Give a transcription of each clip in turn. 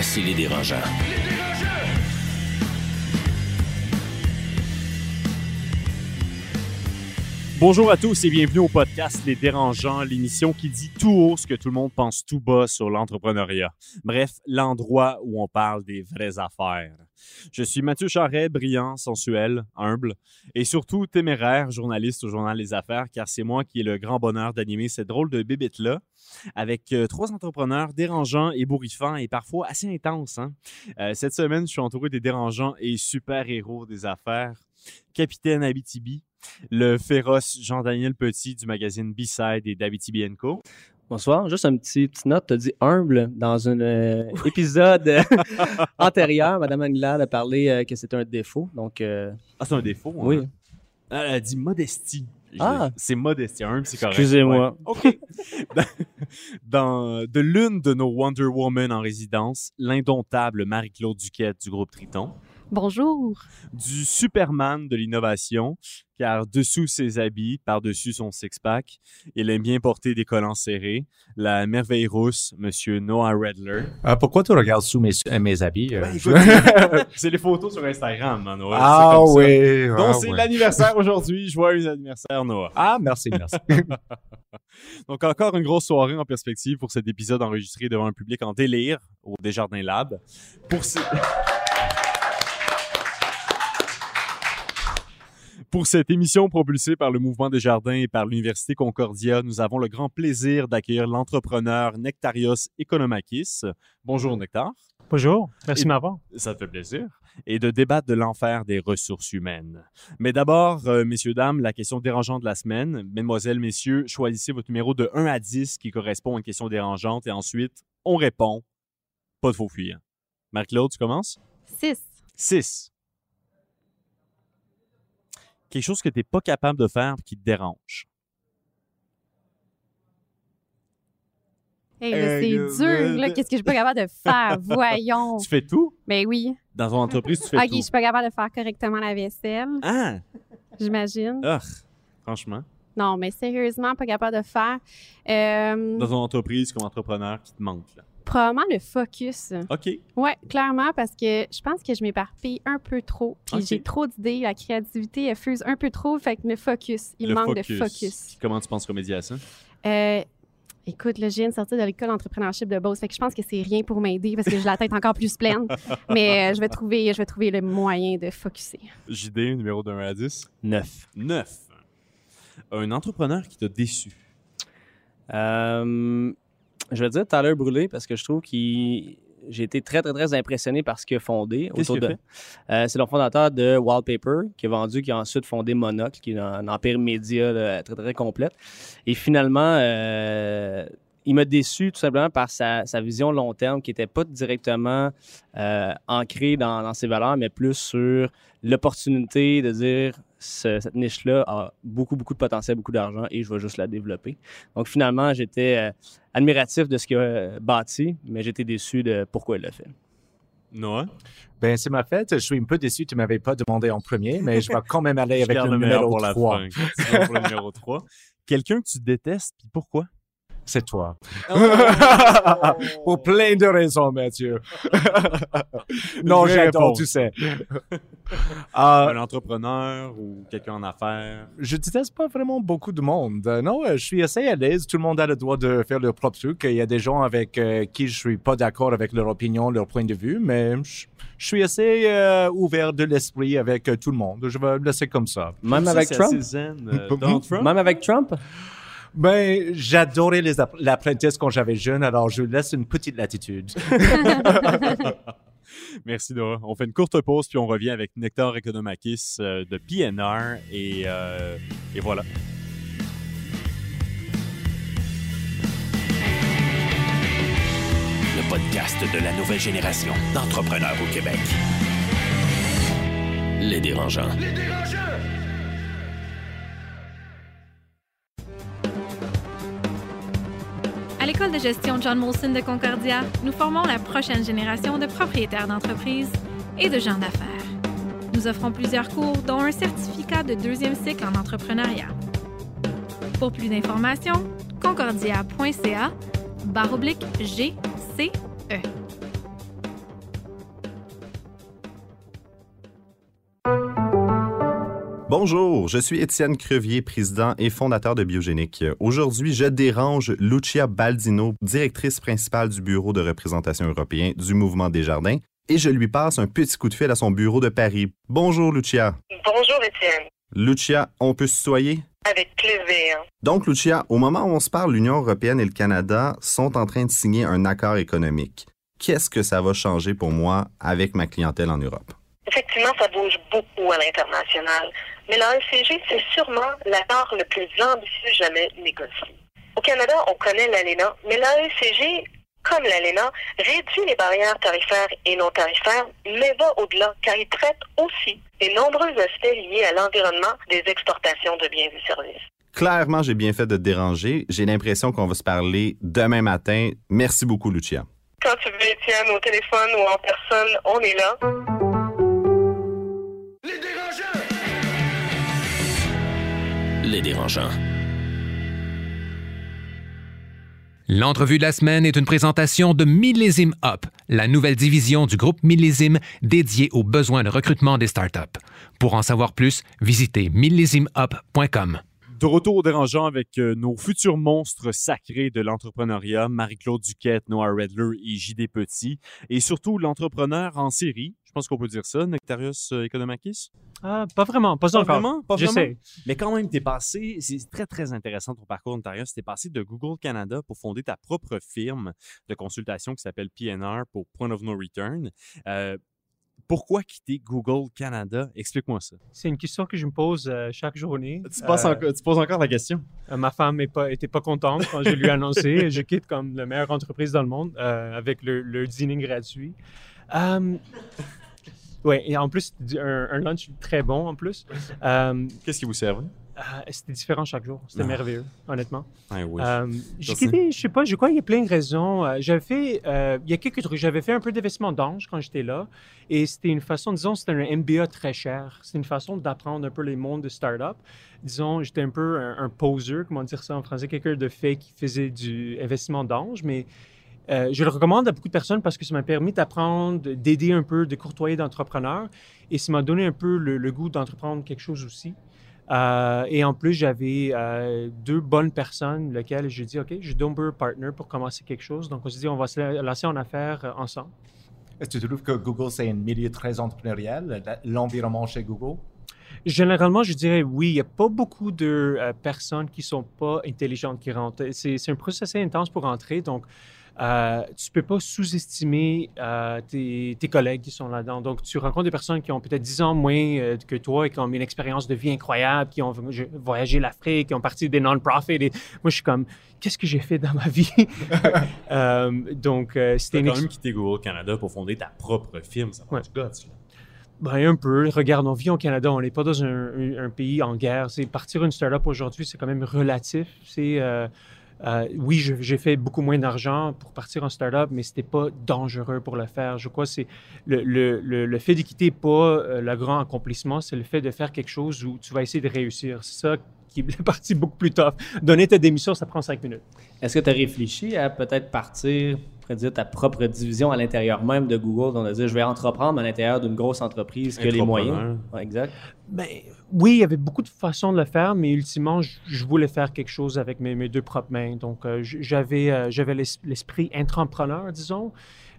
Voici les dérangeants. Bonjour à tous et bienvenue au podcast Les Dérangeants, l'émission qui dit tout haut ce que tout le monde pense tout bas sur l'entrepreneuriat. Bref, l'endroit où on parle des vraies affaires. Je suis Mathieu Charret, brillant, sensuel, humble et surtout téméraire, journaliste au journal Les Affaires, car c'est moi qui ai le grand bonheur d'animer cette drôle de bébête-là avec euh, trois entrepreneurs dérangeants, ébouriffants et parfois assez intenses. hein. Euh, cette semaine, je suis entouré des dérangeants et super-héros des affaires. Capitaine Abitibi, le féroce Jean-Daniel Petit du magazine B-Side et d'Abitibi Co. Bonsoir. Juste un petit petite note. Tu as dit humble dans un euh, épisode euh, antérieur. Madame Anglade a parlé euh, que c'était un défaut. Donc, euh, Ah, c'est un défaut. hein? oui. Elle a dit modestie. Ah. C'est modestie. Humble, c'est correct. Excusez-moi. Ouais. OK. dans, dans- de l'une de nos Wonder Woman en résidence, l'indomptable Marie-Claude Duquette du groupe Triton. Bonjour. du Superman de l'innovation, car dessous ses habits, par-dessus son six-pack, il aime bien porter des collants serrés. La merveille rousse, Monsieur Noah Redler. Euh, pourquoi tu regardes sous mes, euh, mes habits? euh, Ben, c'est les photos sur Instagram, hein, Noah. ah oui. Donc, ah, c'est oui. l'anniversaire aujourd'hui. Joyeux anniversaire, Noah. Ah, merci, merci. Donc, encore une grosse soirée en perspective pour cet épisode enregistré devant un public en délire au Desjardins Lab. Pour ce- Pour cette émission propulsée par le Mouvement des Jardins et par l'Université Concordia, nous avons le grand plaisir d'accueillir l'entrepreneur Nectarios Economakis. Bonjour Nectar. Bonjour, merci de m'avoir. Ça te fait plaisir. Et de débattre de l'enfer des ressources humaines. Mais d'abord, euh, messieurs, dames, la question dérangeante de la semaine. Mesdemoiselles, messieurs, choisissez votre numéro de 1 à 10 qui correspond à une question dérangeante et ensuite, on répond. Pas de faux fuyants. Marc-Claude, tu commences? 6. 6. Quelque chose que tu n'es pas capable de faire qui te dérange. Hey, là, Euh, c'est dur. Là, qu'est-ce que je suis pas capable de faire? Voyons. Tu fais tout? Ben oui. Dans ton entreprise, tu fais Ok, je tout. suis pas capable de faire correctement la vaisselle, Ah! j'imagine. Ah! Franchement. Non, mais sérieusement, pas capable de faire. Euh, Dans ton entreprise comme entrepreneur qui te manque. Là. Probablement le focus. OK. Ouais, clairement, parce que je pense que je m'éparpille un peu trop. Puis j'ai trop d'idées. La créativité, elle fuse un peu trop. Fait que le focus, il Le manque de focus. Comment tu penses remédier à ça? Euh, écoute, là, je viens de sortir de l'école d'entrepreneurship de Beauce, fait que je pense que c'est rien pour m'aider parce que j'ai la tête encore plus pleine. Mais euh, je vais trouver, je vais trouver le moyen de focuser. JD, numéro de 1 à 10. Neuf. 9. Un entrepreneur qui t'a déçu. Euh, je vais dire Tyler Brûlé parce que je trouve qu'il. J'ai été très, très, très impressionné par ce qu'il a fondé. Autour de- Euh, c'est le fondateur de Wallpaper, qui a vendu, qui a ensuite fondé Monocle, qui est un, un empire média là, très, très complète. Et finalement, euh, il m'a déçu tout simplement par sa, sa vision long terme, qui n'était pas directement euh, ancrée dans, dans ses valeurs, mais plus sur l'opportunité de dire ce- cette niche-là a beaucoup, beaucoup de potentiel, beaucoup d'argent et je vais juste la développer. Donc finalement, j'étais euh, admiratif de ce qu'il a euh, bâti, mais j'étais déçu de pourquoi il l'a fait. Noah? Ben, c'est ma fête. Je suis un peu déçu. Tu m'avais pas demandé en premier, mais je vais quand même aller avec garde le meilleur numéro pour la 3. fin. Tu vas pour le numéro 3. Quelqu'un que tu détestes, puis pourquoi? C'est toi. Pour plein de raisons, Mathieu. non, j'adore, tu sais. Euh, Un entrepreneur ou quelqu'un en affaires? je déteste pas vraiment beaucoup de monde. Non, euh, je suis assez à l'aise. Tout le monde a le droit de faire leur propre truc. Il y a des gens avec euh, qui je suis pas d'accord avec leur opinion, leur point de vue, mais je, je suis assez euh, ouvert de l'esprit avec euh, tout le monde. Je vais le laisser comme ça. Même avec zen. Euh, Trump? Même avec Trump? Ben, j'adorais les app- l'apprentisse quand j'avais jeune, alors je laisse une petite latitude. Merci Noah. On fait une courte pause puis on revient avec Nectar Economakis euh, de PNR et, euh, et voilà. Le podcast de la nouvelle génération d'entrepreneurs au Québec. Les dérangeants. Les dérangeants! L'école de gestion John Molson de Concordia, nous formons la prochaine génération de propriétaires d'entreprises et de gens d'affaires. Nous offrons plusieurs cours, dont un certificat de deuxième cycle en entrepreneuriat. Pour plus d'informations, concordia.ca barre. Bonjour, je suis Étienne Crevier, président et fondateur de Biogénique. Aujourd'hui, je dérange Lucia Baldino, directrice principale du Bureau de représentation européen du Mouvement des Jardins, et je lui passe un petit coup de fil à son bureau de Paris. Bonjour, Lucia. Bonjour, Étienne. Lucia, on peut se soyer? Avec plaisir. Donc, Lucia, au moment où on se parle, l'Union européenne et le Canada sont en train de signer un accord économique. Qu'est-ce que ça va changer pour moi avec ma clientèle en Europe? Effectivement, ça bouge beaucoup à l'international. Mais l'AECG, c'est sûrement l'accord le plus ambitieux jamais négocié. Au Canada, on connaît l'ALENA, mais l'AECG, comme l'ALENA, réduit les barrières tarifaires et non tarifaires, mais va au-delà, car il traite aussi des nombreux aspects liés à l'environnement des exportations de biens et services. Clairement, j'ai bien fait de te déranger. J'ai l'impression qu'on va se parler demain matin. Merci beaucoup, Lucia. Quand tu veux, Étienne, au téléphone ou en personne, on est là. Les dérangeants. L'entrevue de la semaine est une présentation de Millésime Up, la nouvelle division du groupe Millésime dédiée aux besoins de recrutement des startups. Pour en savoir plus, visitez millésimeup.com. De retour au dérangeant avec euh, nos futurs monstres sacrés de l'entrepreneuriat, Marie-Claude Duquette, Noah Redler et JD Petit, et surtout l'entrepreneur en série, je pense qu'on peut dire ça, Nectarius euh, Economakis? Ah, pas vraiment, pas, Pas encore. vraiment, pas vraiment? J'essaie. Mais quand même, t'es passé, c'est très très intéressant ton parcours Nectarius, t'es passé de Google Canada pour fonder ta propre firme de consultation qui s'appelle PNR pour Point of No Return. Euh, pourquoi quitter Google Canada? Explique-moi ça. C'est une question que je me pose euh, chaque journée. Tu, passes Euh, encore, tu poses encore la question? euh, ma femme n'était pas, était pas contente quand je lui ai annoncé. je quitte comme la meilleure entreprise dans le monde euh, avec le, le dîner gratuit. oui, et en plus, un, un lunch très bon en plus. Qu'est-ce qui vous servait? Euh, C'était différent chaque jour. C'était Ah. merveilleux, honnêtement. Ah oui. Euh, j'ai Ça, c'est- quitté, je sais pas, je crois qu'il y a plein de raisons. Euh, j'avais fait, euh, il y a quelques trucs. J'avais fait un peu d'investissement d'ange quand j'étais là. Et c'était une façon, disons, c'était un MBA très cher. C'était une façon d'apprendre un peu les mondes de start-up. Disons, j'étais un peu un, un poser, comment dire ça en français, quelqu'un de fait qui faisait du investissement d'ange. Mais euh, je le recommande à beaucoup de personnes parce que ça m'a permis d'apprendre, d'aider un peu, de courtoyer d'entrepreneurs. Et ça m'a donné un peu le, le goût d'entreprendre quelque chose aussi. Euh, et en plus, j'avais euh, deux bonnes personnes, lesquelles j'ai dit, OK, je donne un partner pour commencer quelque chose. Donc, on s'est dit, on va se lancer en affaires euh, ensemble. Est-ce que tu trouves que Google, c'est un milieu très entrepreneurial, l'environnement chez Google? Généralement, je dirais oui. Il n'y a pas beaucoup de euh, personnes qui sont pas intelligentes qui rentrent. C'est un processus assez intense pour rentrer. Donc, euh, tu peux pas sous-estimer euh, tes, tes collègues qui sont là-dedans. Donc, tu rencontres des personnes qui ont peut-être 10 ans moins euh, que toi et qui ont une expérience de vie incroyable, qui ont voyagé l'Afrique, qui ont parti des non-profits. Et moi, je suis comme, qu'est-ce que j'ai fait dans ma vie? Euh, donc, euh, Tu c'était as une quand même quitté Google Canada pour fonder ta propre firme. Ça Ouais. là. Ben, un peu. Regarde, on vit au Canada, on n'est pas dans un, un- un pays en guerre. C'est partir une startup aujourd'hui, c'est quand même relatif. C'est euh, oui, j'ai fait beaucoup moins d'argent pour partir en startup, mais c'était pas dangereux pour le faire. Je crois que c'est le, le, le, le fait de quitter pas euh, le grand accomplissement, c'est le fait de faire quelque chose où tu vas essayer de réussir. C'est ça qui est la partie beaucoup plus tough. Donner ta démission, ça prend cinq minutes. Est-ce que tu as réfléchi à peut-être partir, dire, ta propre division à l'intérieur même de Google, donc de dire je vais entreprendre à l'intérieur d'une grosse entreprise qui a les moyens? Ouais, exact. Ben, oui, il y avait beaucoup de façons de le faire, mais ultimement, je, voulais faire quelque chose avec mes, deux propres mains. Donc, euh, j'avais euh, j'avais l'es- l'esprit entrepreneur, disons,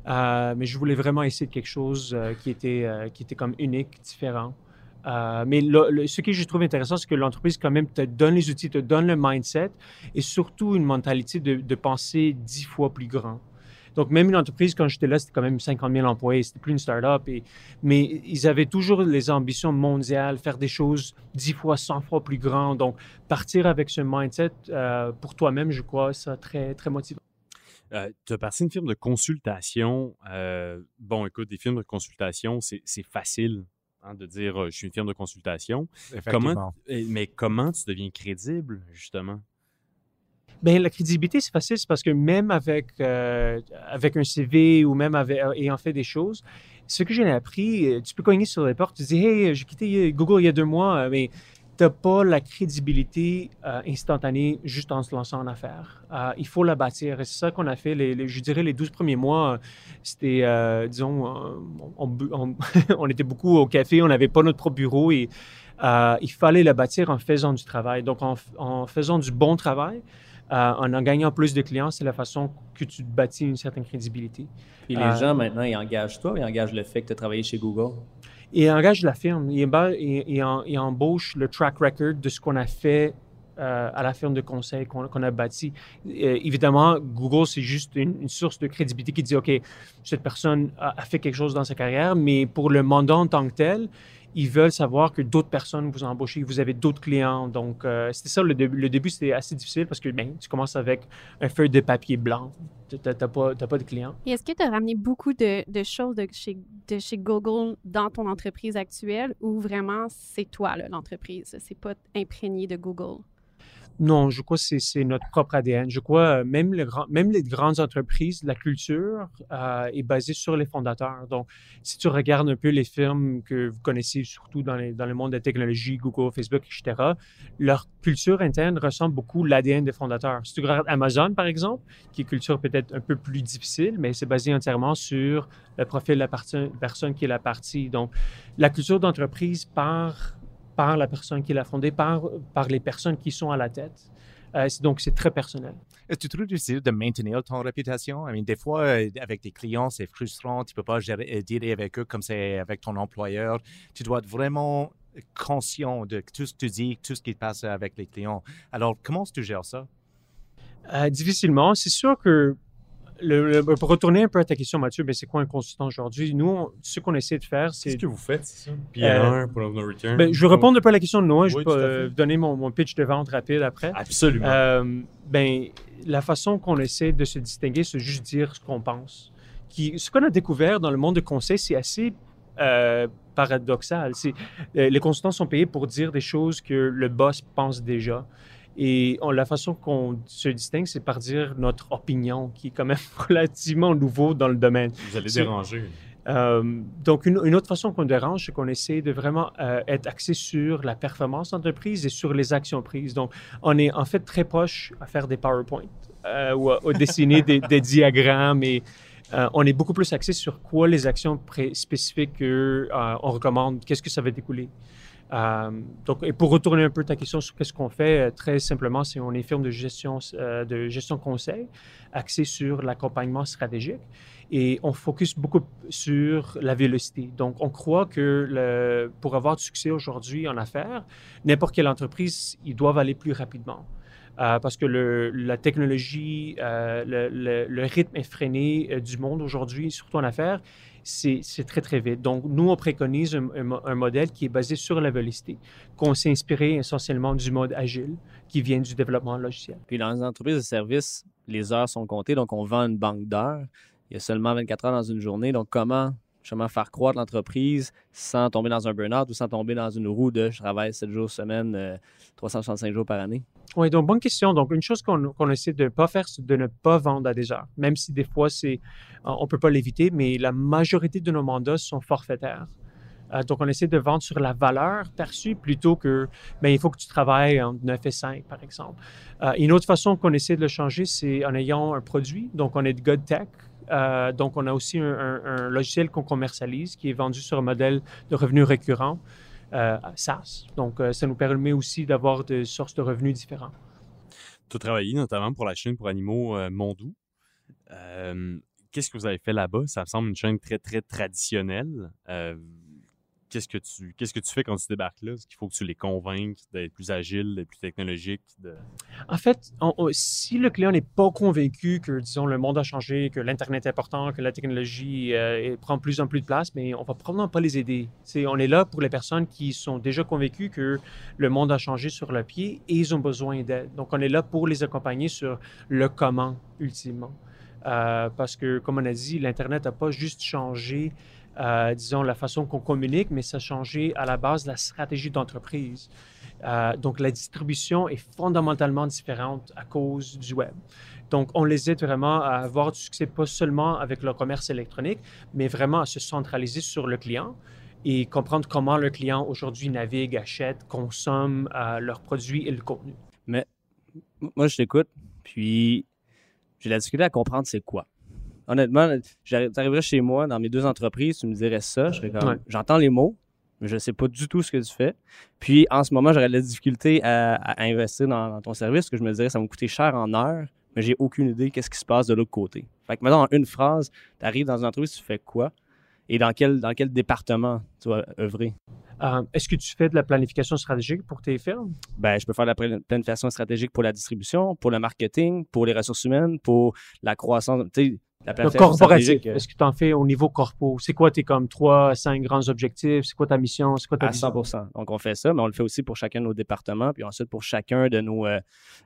euh, mais je voulais vraiment essayer de quelque chose euh, qui, était, qui était comme unique, différent. Mais ce que je trouve intéressant, c'est que l'entreprise, quand même, te donne les outils, te donne le mindset et surtout une mentalité de, de penser dix fois plus grand. Donc, même une entreprise, quand j'étais là, c'était quand même 50 000 employés, c'était plus une start-up. Et, mais ils avaient toujours les ambitions mondiales, faire des choses 10 fois, 100 fois plus grandes. Donc, partir avec ce mindset euh, pour toi-même, je crois, ça très, très motivant. Euh, tu as passé une firme de consultation. Euh, bon, écoute, des firmes de consultation, c'est c'est facile hein, de dire euh, je suis une firme de consultation. Comment, mais comment tu deviens crédible, justement? Ben, la crédibilité, c'est facile, c'est parce que même avec, euh, avec un CV ou même euh, ayant fait des choses, ce que j'ai appris, euh, tu peux cogner sur les portes, tu dis Hey, j'ai quitté Google il y a deux mois, mais tu n'as pas la crédibilité instantanée juste en se lançant en affaires. Il faut la bâtir. Et c'est ça qu'on a fait, les, je dirais, les 12 premiers mois. C'était, disons, on, était beaucoup au café, on n'avait pas notre propre bureau et il fallait la bâtir en faisant du travail. Donc, en faisant du bon travail, euh, en en gagnant plus de clients, c'est la façon que tu bâtis une certaine crédibilité. Puis les Euh, gens, maintenant, ils engagent toi, ils engagent le fait que tu as travaillé chez Google? Et engage la firme. Il, emba- il- il en- il embauche le track record de ce qu'on a fait euh, à la firme de conseil qu'on a bâti. Euh, évidemment, Google, c'est juste une, une source de crédibilité qui dit, OK, cette personne a, a fait quelque chose dans sa carrière, mais pour le mandat en tant que tel, ils veulent savoir que d'autres personnes vous embauchez, vous avez d'autres clients. Donc, euh, c'était ça le début. Le début, c'était assez difficile parce que ben, tu commences avec un feuille de papier blanc. Tu n'as pas, pas de clients. Et est-ce que tu as ramené beaucoup de, choses de chez, de chez Google dans ton entreprise actuelle ou vraiment c'est toi, l'entreprise? C'est pas imprégné de Google? Non, je crois que c'est- notre propre ADN. Je crois euh, même, le grand- même les grandes entreprises, la culture euh, est basée sur les fondateurs. Donc, si tu regardes un peu les firmes que vous connaissez, surtout dans, les- dans le monde de la technologie, Google, Facebook, etc., leur culture interne ressemble beaucoup à l'ADN des fondateurs. Si tu regardes Amazon, par exemple, qui est culture peut-être un peu plus difficile, mais c'est basé entièrement sur le profil de la personne qui est la partie. Donc, la culture d'entreprise part par la personne qui l'a fondée, par, par les personnes qui sont à la tête. Euh, donc, c'est très personnel. Est-ce que tu trouves difficile de maintenir ton réputation? I mean, des fois, euh, avec des clients, c'est frustrant. Tu peux pas gérer, euh, dealer avec eux comme c'est avec ton employeur. Tu dois être vraiment conscient de tout ce que tu dis, tout ce qui passe avec les clients. Alors, comment est-ce que tu gères ça? Euh, difficilement. C'est sûr que, le- le- pour retourner un peu à ta question, Mathieu, ben, c'est quoi un consultant aujourd'hui? Nous, on- ce qu'on essaie de faire, c'est... Qu'est-ce que vous faites, c'est ça? Euh, PR, point of no return. Ben, je vais répondre un peu à la question de Noah. Je vais euh, donner mon, mon pitch de vente rapide après. Absolument. Euh, ben, la façon qu'on essaie de se distinguer, c'est juste dire ce qu'on pense. Qui, ce qu'on a découvert dans le monde de conseil, c'est assez euh, paradoxal. C'est, euh, les consultants sont payés pour dire des choses que le boss pense déjà. Et on- la façon qu'on se distingue, c'est par dire notre opinion, qui est quand même relativement nouveau dans le domaine. vous allez déranger. Euh, donc, une, une autre façon qu'on dérange, c'est qu'on essaie de vraiment euh, être axé sur la performance d'entreprise et sur les actions prises. Donc, on est en fait très proche à faire des PowerPoint euh, ou à, à dessiner des, des diagrammes et on est beaucoup plus axé sur quoi les actions spécifiques qu'on recommande, qu'est-ce que ça va découler. Euh, donc, et pour retourner un peu ta question sur qu'est-ce qu'on fait, euh, très simplement, c'est on est firme de gestion, euh, de gestion conseil, axé sur l'accompagnement stratégique et on focus beaucoup sur la vélocité. Donc, on croit que pour avoir du succès aujourd'hui en affaires, n'importe quelle entreprise, ils doivent aller plus rapidement. Parce que la technologie, le, le- rythme effréné du monde aujourd'hui, surtout en affaires, c'est très, très vite. Donc, nous, on préconise un, un mo- un modèle qui est basé sur la vélocité, qu'on s'est inspiré essentiellement du mode agile qui vient du développement logiciel. Puis dans les entreprises de services, les heures sont comptées, donc on vend une banque d'heures. Il y a seulement 24 heures dans une journée. Donc, comment faire croître l'entreprise sans tomber dans un burn-out ou sans tomber dans une roue de je travaille 7 jours semaine, euh, 365 jours par année? Oui, donc bonne question. Donc, une chose qu'on qu'on essaie de ne pas faire, c'est de ne pas vendre à des heures, même si des fois, c'est, on ne peut pas l'éviter, mais la majorité de nos mandats sont forfaitaires. Euh, donc, on essaie de vendre sur la valeur perçue plutôt que, ben, il faut que tu travailles entre 9 et 5, par exemple. Euh, une autre façon qu'on essaie de le changer, c'est en ayant un produit. Donc, on est de God Tech. Euh, donc, on a aussi un, logiciel qu'on commercialise qui est vendu sur un modèle de revenus récurrents, euh, SaaS. Donc, euh, ça nous permet aussi d'avoir des sources de revenus différents. Tu as travaillé notamment pour la chaîne pour animaux euh, Mondou. Qu'est-ce que vous avez fait là-bas? Ça me semble une chaîne très, très traditionnelle. Qu'est-ce que tu qu'est-ce que tu fais quand tu débarques là? Est-ce qu'il faut que tu les convainques d'être plus agiles, plus technologiques? En fait, on- si le client n'est pas convaincu que, disons, le monde a changé, que l'Internet est important, que la technologie euh, prend plus en plus de place, mais on va probablement pas les aider. C'est, on est là pour les personnes qui sont déjà convaincues que le monde a changé sur le pied et ils ont besoin d'aide. Donc, on est là pour les accompagner sur le comment, ultimement. Euh, parce que, comme on a dit, l'Internet n'a pas juste changé, euh, disons, la façon qu'on communique, mais ça a changé à la base la stratégie d'entreprise. Euh, donc, la distribution est fondamentalement différente à cause du web. Donc, on les aide vraiment à avoir du succès, pas seulement avec le commerce électronique, mais vraiment à se centraliser sur le client et comprendre comment le client aujourd'hui navigue, achète, consomme euh, leurs produits et le contenu. Mais moi, je t'écoute, puis j'ai la difficulté à comprendre c'est quoi. Honnêtement, j'arriverais chez moi, dans mes deux entreprises, tu me dirais ça, je serais comme, Ouais. j'entends les mots, mais je ne sais pas du tout ce que tu fais. Puis en ce moment, j'aurais de la difficulté à, à investir dans, dans ton service, parce que je me dirais ça va me coûter cher en heure, mais j'ai aucune idée qu'est-ce qui se passe de l'autre côté. Fait que maintenant, en une phrase, tu arrives dans une entreprise, tu fais quoi? Et dans quel, dans quel département tu vas œuvrer? Euh, Est-ce que tu fais de la planification stratégique pour tes firmes? Ben, je peux faire de la plani- planification stratégique pour la distribution, pour le marketing, pour les ressources humaines, pour la croissance. Tu sais, la Le corporatif, euh, est-ce que tu en fais au niveau corpo? C'est quoi tes comme trois, cinq grands objectifs? C'est quoi ta mission? C'est quoi ta à vision? 100 Donc, on fait ça, mais on le fait aussi pour chacun de nos départements, puis ensuite pour chacun de nos, euh,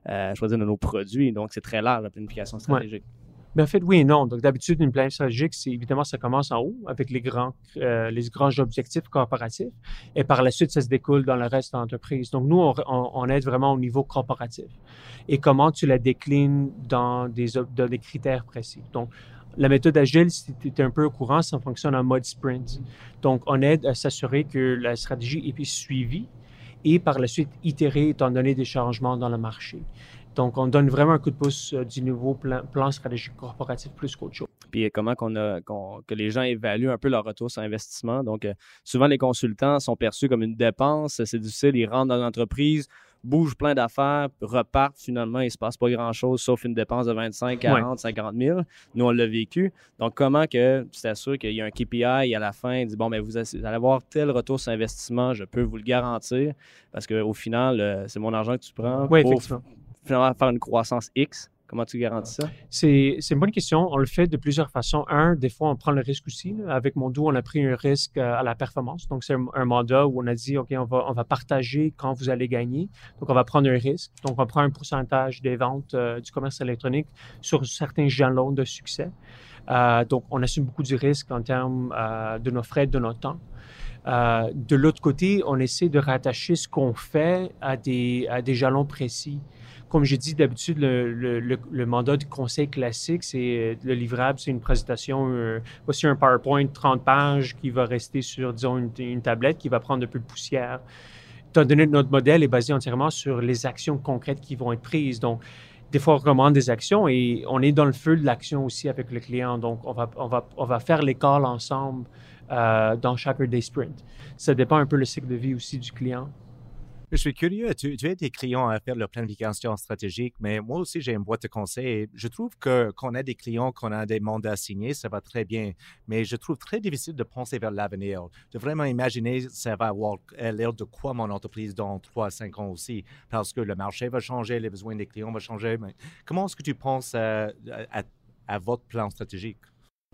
euh, je vais dire, de nos produits. Donc, c'est très large, la planification stratégique. Ben, en fait, oui et non. Donc, d'habitude, une planification stratégique, c'est évidemment, ça commence en haut avec les grands, euh, les grands objectifs corporatifs. Et par la suite, ça se découle dans le reste de l'entreprise. Donc, nous, on, on- aide vraiment au niveau corporatif. Et comment tu la déclines dans des, dans des critères précis? Donc, la méthode agile, si tu es un peu au courant, ça fonctionne en mode sprint. Donc, on aide à s'assurer que la stratégie est suivie et par la suite itérée étant donné des changements dans le marché. Donc, on donne vraiment un coup de pouce euh, du nouveau plan, plan stratégique corporatif plus qu'autre chose. Puis, euh, comment qu'on a, qu'on- que les gens évaluent un peu leur retour sur investissement. Donc, euh, souvent, les consultants sont perçus comme une dépense. C'est difficile. Ils rentrent dans l'entreprise, bougent plein d'affaires, repartent finalement. Il ne se passe pas grand-chose sauf une dépense de 25, 40, 50 000. Nous, on l'a vécu. Donc, comment que tu t'assures qu'il y a un KPI à la fin, il dit bon, ben, vous vous allez avoir tel retour sur investissement, je peux vous le garantir, parce qu'au final, euh, c'est mon argent que tu prends Oui, pour effectivement. Finalement faire une croissance X. Comment tu garantis ça? C'est une bonne question. On le fait de plusieurs façons. Un, des fois, on prend le risque aussi. Avec Mondo, on a pris un risque euh, à la performance. Donc, c'est un, mandat où on a dit, OK, on va, on va partager quand vous allez gagner. Donc, on va prendre un risque. Donc, on prend un pourcentage des ventes euh, du commerce électronique sur certains jalons de succès. Euh, donc, on assume beaucoup du risque en termes de nos frais, de notre temps. De l'autre côté, on essaie de rattacher ce qu'on fait à des, à des jalons précis. Comme j'ai dit, d'habitude, le, mandat du conseil classique, c'est euh, le livrable, c'est une présentation, euh, voici un PowerPoint 30 pages qui va rester sur, disons, une, tablette qui va prendre un peu de poussière. Étant donné que notre modèle est basé entièrement sur les actions concrètes qui vont être prises. Donc, des fois, on recommande des actions et on est dans le feu de l'action aussi avec le client. Donc, on va, faire calls ensemble euh, dans chacun des sprints. Ça dépend un peu le cycle de vie aussi du client. Je suis curieux, tu, tu aides tes clients à faire leur planification stratégique, mais moi aussi, j'ai une boîte de conseils. Je trouve que qu'on a des clients, qu'on a des mandats signés, ça va très bien. Mais je trouve très difficile de penser vers l'avenir, de vraiment imaginer ça va avoir euh, l'air de quoi mon entreprise dans 3 à 5 ans aussi, parce que le marché va changer, les besoins des clients vont changer. Comment est-ce que tu penses à, votre plan stratégique?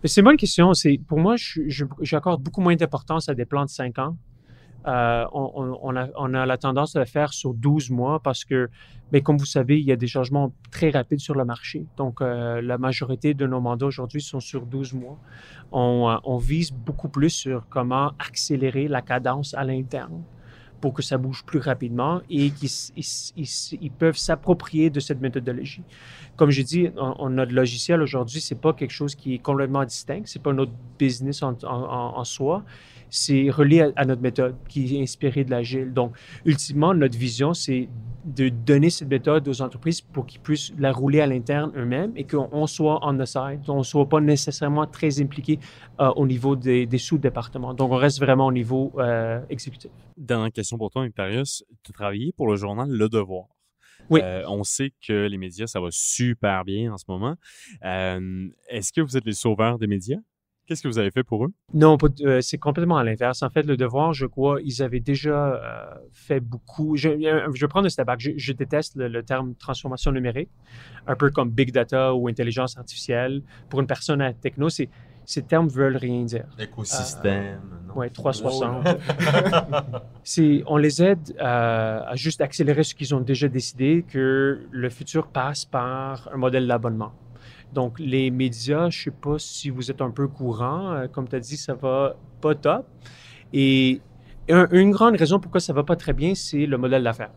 C'est une bonne question. Pour moi, j'accorde beaucoup moins d'importance à des plans de 5 ans. Euh, on, a, la tendance de le faire sur 12 mois parce que, mais comme vous savez, il y a des changements très rapides sur le marché. Donc, euh, la majorité de nos mandats aujourd'hui sont sur 12 mois. On, euh, on vise beaucoup plus sur comment accélérer la cadence à l'interne pour que ça bouge plus rapidement et qu'ils peuvent s'approprier de cette méthodologie. Comme j'ai dit, on, notre logiciel aujourd'hui, c'est pas quelque chose qui est complètement distinct, c'est pas notre business en soi, c'est relié à, à notre méthode qui est inspirée de l'agile. Donc, ultimement, notre vision, c'est de donner cette méthode aux entreprises pour qu'ils puissent la rouler à l'interne eux-mêmes et qu'on on soit on the side, on ne soit pas nécessairement très impliqué euh, au niveau des, des sous-départements. Donc, on reste vraiment au niveau euh, exécutif. Dernière question pour toi, Imperius. Tu as travaillé pour le journal Le Devoir. Oui. Euh, on sait que les médias, ça va super bien en ce moment. Euh, Est-ce que vous êtes les sauveurs des médias? Qu'est-ce que vous avez fait pour eux? Non, euh, c'est complètement à l'inverse. En fait, le devoir, je crois, ils avaient déjà euh, fait beaucoup. Je, euh, je vais prendre un step back. Je, je déteste le, le terme transformation numérique, un peu comme big data ou intelligence artificielle. Pour une personne à techno, c'est, ces termes veulent rien dire. Écosystème. non? Oui, 360. c'est, on les aide euh, à juste accélérer ce qu'ils ont déjà décidé, que le futur passe par un modèle d'abonnement. Donc, les médias, je ne sais pas si vous êtes un peu courant. Euh, comme tu as dit, ça va pas top. Et un- une grande raison pourquoi ça va pas très bien, c'est le modèle d'affaires.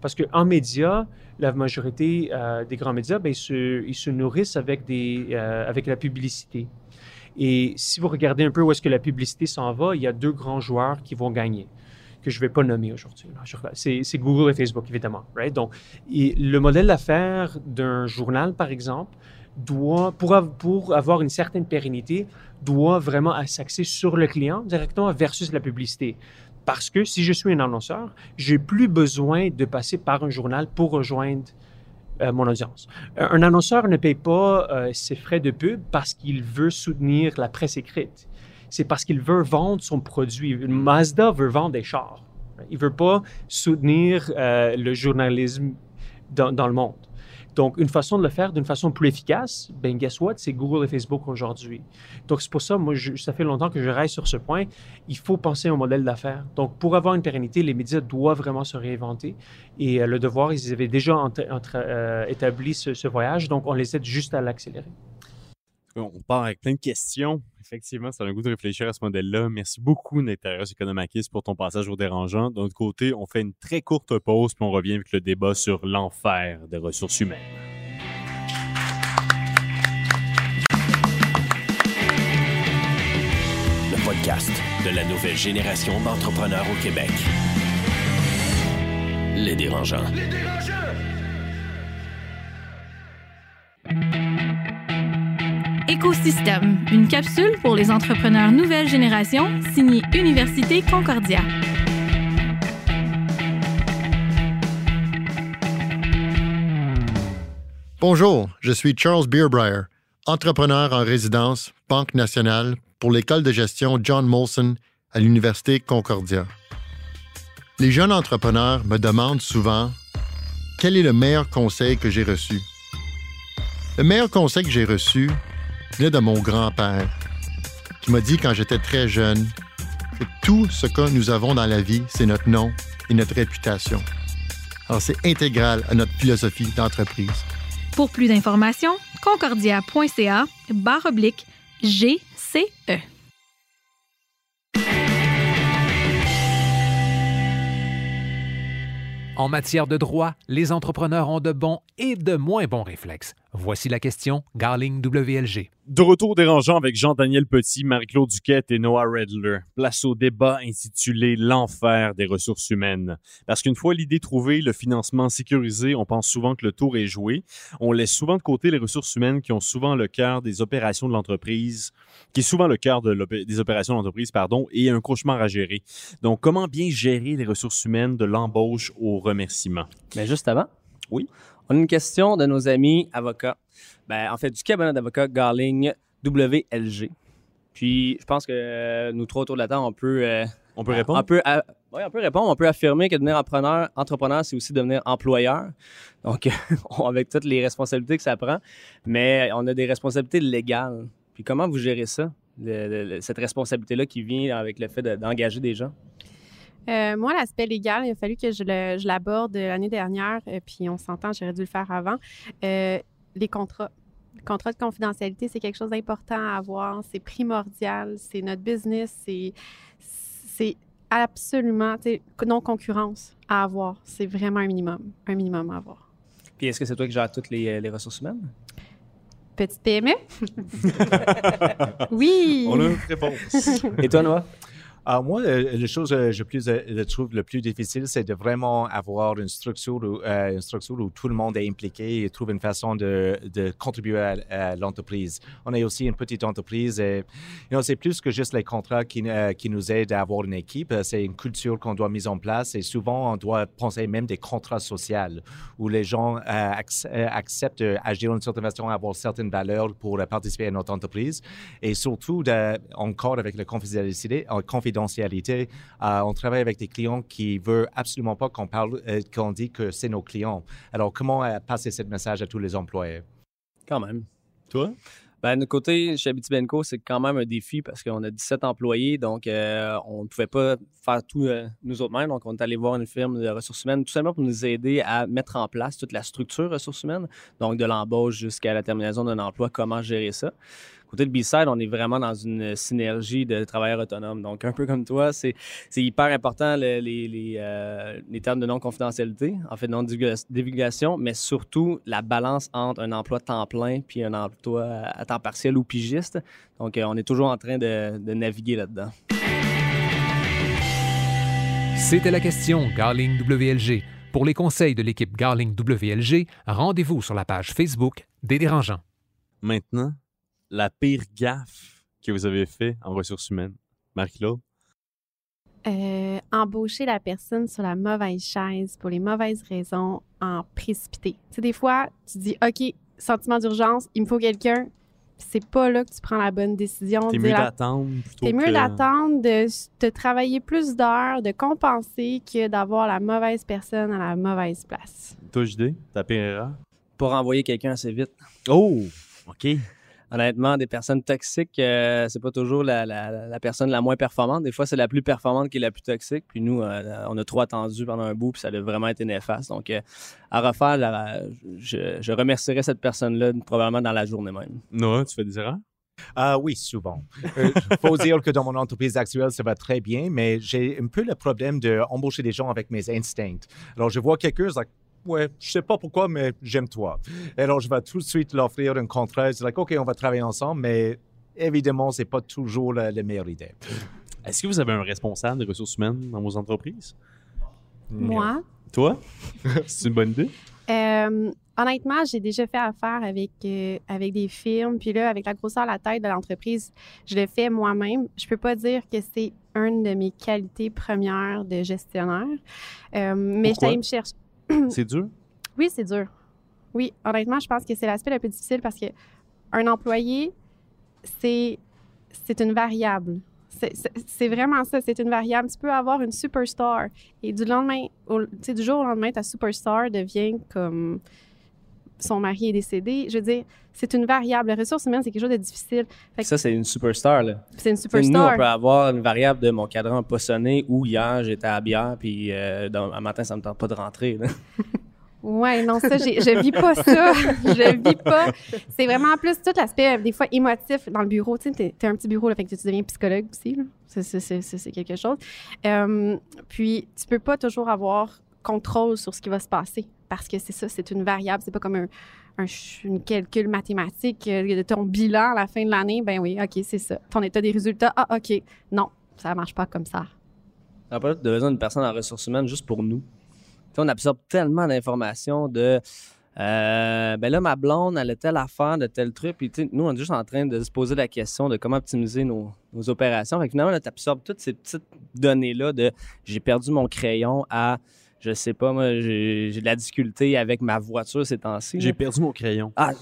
Parce qu'en médias, la majorité euh, des grands médias, ben, ils, se, nourrissent avec, des, euh, avec la publicité. Et si vous regardez un peu où est-ce que la publicité s'en va, il y a deux grands joueurs qui vont gagner, que je ne vais pas nommer aujourd'hui. c'est Google et Facebook, évidemment. Right? Donc, et le modèle d'affaires d'un journal, par exemple, doit, pour, av- pour avoir une certaine pérennité, doit vraiment s'axer sur le client directement versus la publicité. Parce que si je suis un annonceur, j'ai plus besoin de passer par un journal pour rejoindre euh, mon audience. Un annonceur ne paye pas euh, ses frais de pub parce qu'il veut soutenir la presse écrite. C'est parce qu'il veut vendre son produit. Mazda veut vendre des chars. Il veut pas soutenir euh, le journalisme dans le monde. Donc, une façon de le faire d'une façon plus efficace, ben guess what, c'est Google et Facebook aujourd'hui. Donc, c'est pour ça, moi, ça fait longtemps que je reste sur ce point. Il faut penser au modèle d'affaires. Donc, pour avoir une pérennité, les médias doivent vraiment se réinventer. Et euh, le devoir, ils avaient déjà euh, établi ce voyage, donc on les aide juste à l'accélérer. On part avec plein de questions. Effectivement, ça a un goût de réfléchir à ce modèle-là. Merci beaucoup, Nectarios Economakis, pour ton passage au dérangeant. D'un autre côté, on fait une très courte pause, puis on revient avec le débat sur l'enfer des ressources humaines. Le podcast de la nouvelle génération d'entrepreneurs au Québec. Les dérangeants. Écosystème, une capsule pour les entrepreneurs nouvelle génération, signée Université Concordia. Bonjour, je suis Charles Beerbrier, entrepreneur en résidence, Banque nationale, pour l'école de gestion John Molson à l'Université Concordia. Les jeunes entrepreneurs me demandent souvent quel est le meilleur conseil que j'ai reçu. Le meilleur conseil que j'ai reçu venait de mon grand-père, qui m'a dit quand j'étais très jeune que tout ce que nous avons dans la vie, c'est notre nom et notre réputation. Alors c'est intégral à notre philosophie d'entreprise. Pour plus d'informations, concordia.ca barre oblique GCE. En matière de droit, les entrepreneurs ont de bons et de moins bons réflexes. Voici la question Garling WLG. De retour dérangeant avec Jean-Daniel Petit, Marie-Claude Duquette et Noah Redler. Place au débat intitulé L'enfer des ressources humaines. Parce qu'une fois l'idée trouvée, le financement sécurisé, on pense souvent que le tour est joué. On laisse souvent de côté les ressources humaines qui ont souvent le cœur des opérations de l'entreprise, qui est souvent le cœur de des opérations de l'entreprise, pardon, et un cauchemar à gérer. Donc, comment bien gérer les ressources humaines de l'embauche au remerciement? Mais juste avant, Oui. On a une question de nos amis avocats. Ben, en fait, du cabinet d'avocats Garling WLG. Puis, je pense que euh, nous trois autour de la table, on peut, euh, On peut répondre? on peut, ouais, on peut répondre. On peut affirmer que devenir entrepreneur, entrepreneur c'est aussi devenir employeur. Donc, on- avec toutes les responsabilités que ça prend. Mais on a des responsabilités légales. Puis, comment vous gérez ça, le- le- le- cette responsabilité-là qui vient avec le fait de- d'engager des gens? Euh, moi, l'aspect légal, il a fallu que je le- je l'aborde l'année dernière, euh, puis on s'entend, j'aurais dû le faire avant. Euh, les contrats. Les contrats de confidentialité, c'est quelque chose d'important à avoir, c'est primordial, c'est notre business, c'est, c'est absolument, tu sais, non-concurrence à avoir. C'est vraiment un minimum, un minimum à avoir. Puis, est-ce que c'est toi qui gères toutes les, les ressources humaines? Petite PME? oui! On a une réponse. Et toi, Noah? Ah, moi, euh, la chose que euh, je trouve le plus difficile, c'est de vraiment avoir une structure, où, euh, une structure où tout le monde est impliqué et trouve une façon de, contribuer à, l'entreprise. On est aussi une petite entreprise et you c'est plus que juste les contrats qui, euh, nous aident à avoir une équipe. Euh, C'est une culture qu'on doit mettre en place et souvent, on doit penser même des contrats sociaux où les gens euh, ac- euh, acceptent d'agir d'une certaine façon, avoir certaines valeurs pour euh, participer à notre entreprise. Et surtout, encore avec la confidentialité, euh, confidentialité euh, on travaille avec des clients qui ne veulent absolument pas qu'on parle, euh, qu'on dit que c'est nos clients. Alors, comment euh, passer ce message à tous les employés? Quand même. Toi? Ben, de notre côté, chez Abitibenco, c'est quand même un défi parce qu'on a 17 employés, donc euh, on ne pouvait pas faire tout euh, nous autres mêmes. Donc, on est allé voir une firme de ressources humaines tout simplement pour nous aider à mettre en place toute la structure ressources humaines, donc de l'embauche jusqu'à la terminaison d'un emploi, comment gérer ça. Côté de B-Side, on est vraiment dans une synergie de travailleurs autonomes. Donc, un peu comme toi, c'est hyper important le- les, les, euh, les termes de non-confidentialité, en fait, non-divulgation, mais surtout la balance entre un emploi temps plein puis un emploi à temps partiel ou pigiste. Donc, euh, on est toujours en train de, de naviguer là-dedans. C'était la question Garling WLG. Pour les conseils de l'équipe Garling WLG, rendez-vous sur la page Facebook des dérangeants. Maintenant, la pire gaffe que vous avez fait en ressources humaines? Marie-Claude? Euh, embaucher la personne sur la mauvaise chaise pour les mauvaises raisons en précipité. Tu sais, des fois, tu dis, OK, sentiment d'urgence, il me faut quelqu'un. Puis C'est pas là que tu prends la bonne décision. T'es mieux la- d'attendre plutôt T'es mieux que- d'attendre, de, de travailler plus d'heures, de compenser que d'avoir la mauvaise personne à la mauvaise place. Toi, JD, ta pire erreur? Pour envoyer quelqu'un assez vite. Oh! OK. Honnêtement, des personnes toxiques, euh, c'est pas toujours la, la- la personne la moins performante. Des fois, c'est la plus performante qui est la plus toxique. Puis nous, euh, on a trop attendu pendant un bout, puis ça a vraiment été néfaste. Donc, euh, à refaire, je, je remercierais cette personne-là probablement dans la journée même. Noah, tu fais des erreurs? Ah oui, souvent. Il faut dire que dans mon entreprise actuelle, ça va très bien, mais j'ai un peu le problème d'embaucher des gens avec mes instincts. Alors, je vois quelqu'un, like, ouais, je sais pas pourquoi, mais j'aime toi. Alors, je vais tout de suite leur offrir un contrat. C'est like, OK, on va travailler ensemble, mais évidemment, c'est pas toujours la, la meilleure idée. Est-ce que vous avez un responsable des ressources humaines dans vos entreprises? Moi, Toi? C'est une bonne idée? Euh, honnêtement, j'ai déjà fait affaire avec, euh, avec des firmes. Puis là, avec la grosseur de la tête de l'entreprise, je le fais moi-même. Je peux pas dire que c'est une de mes qualités premières de gestionnaire. Euh, mais je Pourquoi? allée me chercher. C'est dur? Oui, c'est dur. Oui, honnêtement, je pense que c'est l'aspect le plus difficile parce que un employé, c'est une variable. C'est- vraiment ça, c'est une variable. Tu peux avoir une superstar et du lendemain, au- du jour au lendemain, ta superstar devient comme son mari est décédé. Je veux dire, c'est une variable. La ressource humaine, c'est quelque chose de difficile. Fait que Ça, c'est une superstar. Là. C'est une sais, Nous, on superstar. peut avoir une variable de mon cadran n'a pas sonné ou hier, j'étais à bière, puis euh, dans- un matin, ça me tente pas de rentrer. là. Ouais, non, ça, je vis pas ça. je vis pas. C'est vraiment plus tout l'aspect, euh, des fois, émotif dans le bureau. Tu sais, t'es, t'es un petit bureau, là, fait que tu deviens psychologue aussi. là. C'est, c'est- c'est- c'est- c'est quelque chose. Euh, puis, tu peux pas toujours avoir contrôle sur ce qui va se passer parce que c'est ça, c'est une variable. C'est pas comme un, calcul mathématique euh, de ton bilan à la fin de l'année. Ben oui, OK, c'est ça. Ton état des résultats, ah, OK. Non, ça marche pas comme ça. On n'a pas besoin d'une personne en ressources humaines juste pour nous. On absorbe tellement d'informations de. euh, ben là, ma blonde, elle a telle affaire de tel truc. Puis, nous, on est juste en train de se poser la question de comment optimiser nos, nos opérations. Fait que finalement, tu absorbes toutes ces petites données-là de j'ai perdu mon crayon à, je sais pas, moi, j'ai de la difficulté avec ma voiture ces temps-ci. J'ai perdu mon crayon. Ah,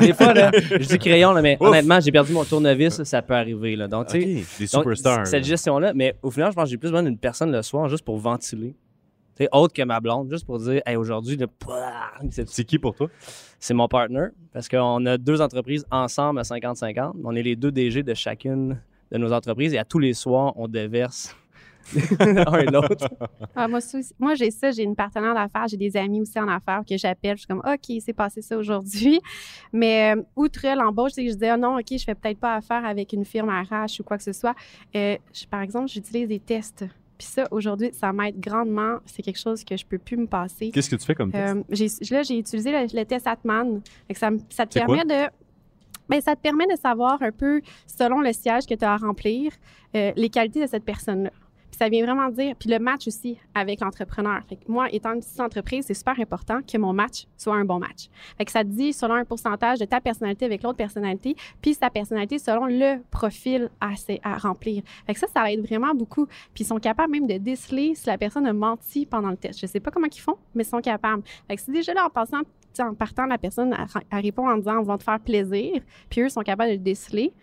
des fois, là, je dis crayon, là, mais honnêtement, j'ai perdu mon tournevis, ça peut arriver. Là. Donc, tu sais, OK, des donc, superstars. cette là. gestion-là, mais au final, je pense que j'ai plus besoin d'une personne le soir juste pour ventiler. Autre que ma blonde, juste pour dire, hey, aujourd'hui, C'est qui pour toi? c'est mon partner, parce qu'on a deux entreprises ensemble à 50-50. On est les deux DG de chacune de nos entreprises et à tous les soirs, on déverse un et l'autre. Ah, moi, j'ai ça, j'ai une partenaire d'affaires, j'ai des amis aussi en affaires que j'appelle. Je suis comme, OK, il s'est passé ça aujourd'hui. Mais euh, outre l'embauche, c'est que je disais, Ah non, OK, je fais peut-être pas affaire avec une firme RH ou quoi que ce soit. Euh, je- par exemple, j'utilise des tests. Puis ça, aujourd'hui, ça m'aide grandement. C'est quelque chose que je peux plus me passer. Qu'est-ce que tu fais comme test? Euh, là, j'ai utilisé le, le test Atman. Ça, ça te C'est permet de. Ben, ça te permet de savoir un peu, selon le siège que tu as à remplir, euh, les qualités de cette personne-là. Ça vient vraiment dire, puis le match aussi avec l'entrepreneur. Moi, étant une petite entreprise, c'est super important que mon match soit un bon match. Ça te dit selon un pourcentage de ta personnalité avec l'autre personnalité, puis sa personnalité selon le profil à, remplir. Fait ça, ça aide vraiment beaucoup. Puis ils sont capables même de déceler si la personne a menti pendant le test. Je sais pas comment ils font, mais ils sont capables. Fait c'est déjà là en passant, en partant, la personne répond en disant on va te faire plaisir, puis eux sont capables de le déceler.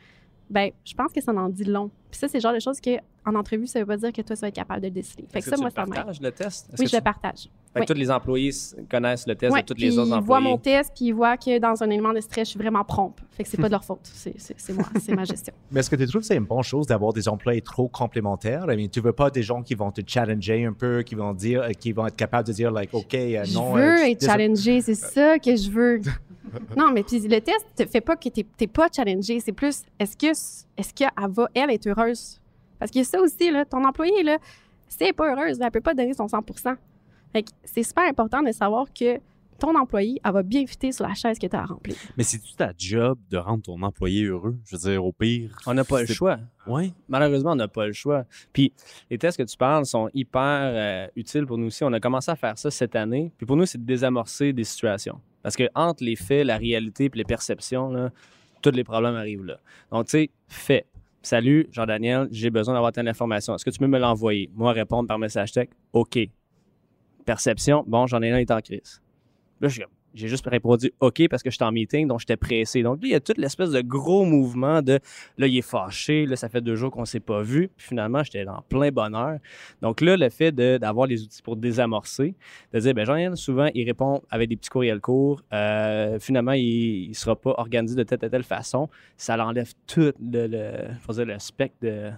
Ben je pense que ça en dit long. Puis ça, c'est le genre de choses que en entrevue, ça veut pas dire que toi, tu vas être capable de le déceler. Fait que que ça, tu moi, le ça m'aide. partages, le test? Oui, que je le partage. Fait que Oui. tous les employés connaissent le test de tous puis les autres Ils voient employés. mon test, puis ils voient que dans un élément de stress, je suis vraiment prompte. Fait que c'est pas de leur faute. C'est c'est- c'est moi, c'est ma gestion. Mais est-ce que tu trouves que c'est une bonne chose d'avoir des employés trop complémentaires? I mean, tu veux pas des gens qui vont te challenger un peu, qui vont dire, euh, qui vont être capables de dire, like, OK, euh, Je non. veux euh, être désolé. challengée, c'est ça que je veux. non, mais puis le test te fait pas que t'es t'es pas challengé. C'est plus, est-ce que est-ce qu'elle va, elle, être heureuse? Parce a ça aussi, là, ton employé, là, si elle n'est pas heureuse, elle peut pas donner son 100 Fait que c'est super important de savoir que ton employé, elle va bien fitter sur la chaise que tu as à remplir. Mais c'est-tu ta job de rendre ton employé heureux? Je veux dire, au pire. On n'a pas le choix. Oui. Malheureusement, on n'a pas le choix. Puis les tests que tu parles sont hyper euh, utiles pour nous aussi. On a commencé à faire ça cette année. Puis pour nous, c'est de désamorcer des situations. Parce que entre les faits, la réalité et les perceptions, tous les problèmes arrivent là. Donc, tu sais, fait. Salut, Jean-Daniel, j'ai besoin d'avoir telle information. Est-ce que tu peux me l'envoyer? Moi, répondre par message texte, OK. Perception, bon, j'en ai un, il est en crise. Là, je suis j'ai juste répondu OK parce que j'étais en meeting, donc j'étais pressé. Donc, là, il y a toute l'espèce de gros mouvement de là, il est fâché, là, ça fait deux jours qu'on ne s'est pas vu. Puis finalement, j'étais dans plein bonheur. Donc là, le fait d'avoir les outils pour désamorcer, de dire, ben jean souvent, il répond avec des petits courriels courts. Euh, finalement, il ne sera pas organisé de telle et telle façon. Ça l'enlève tout le, le, le spectre de,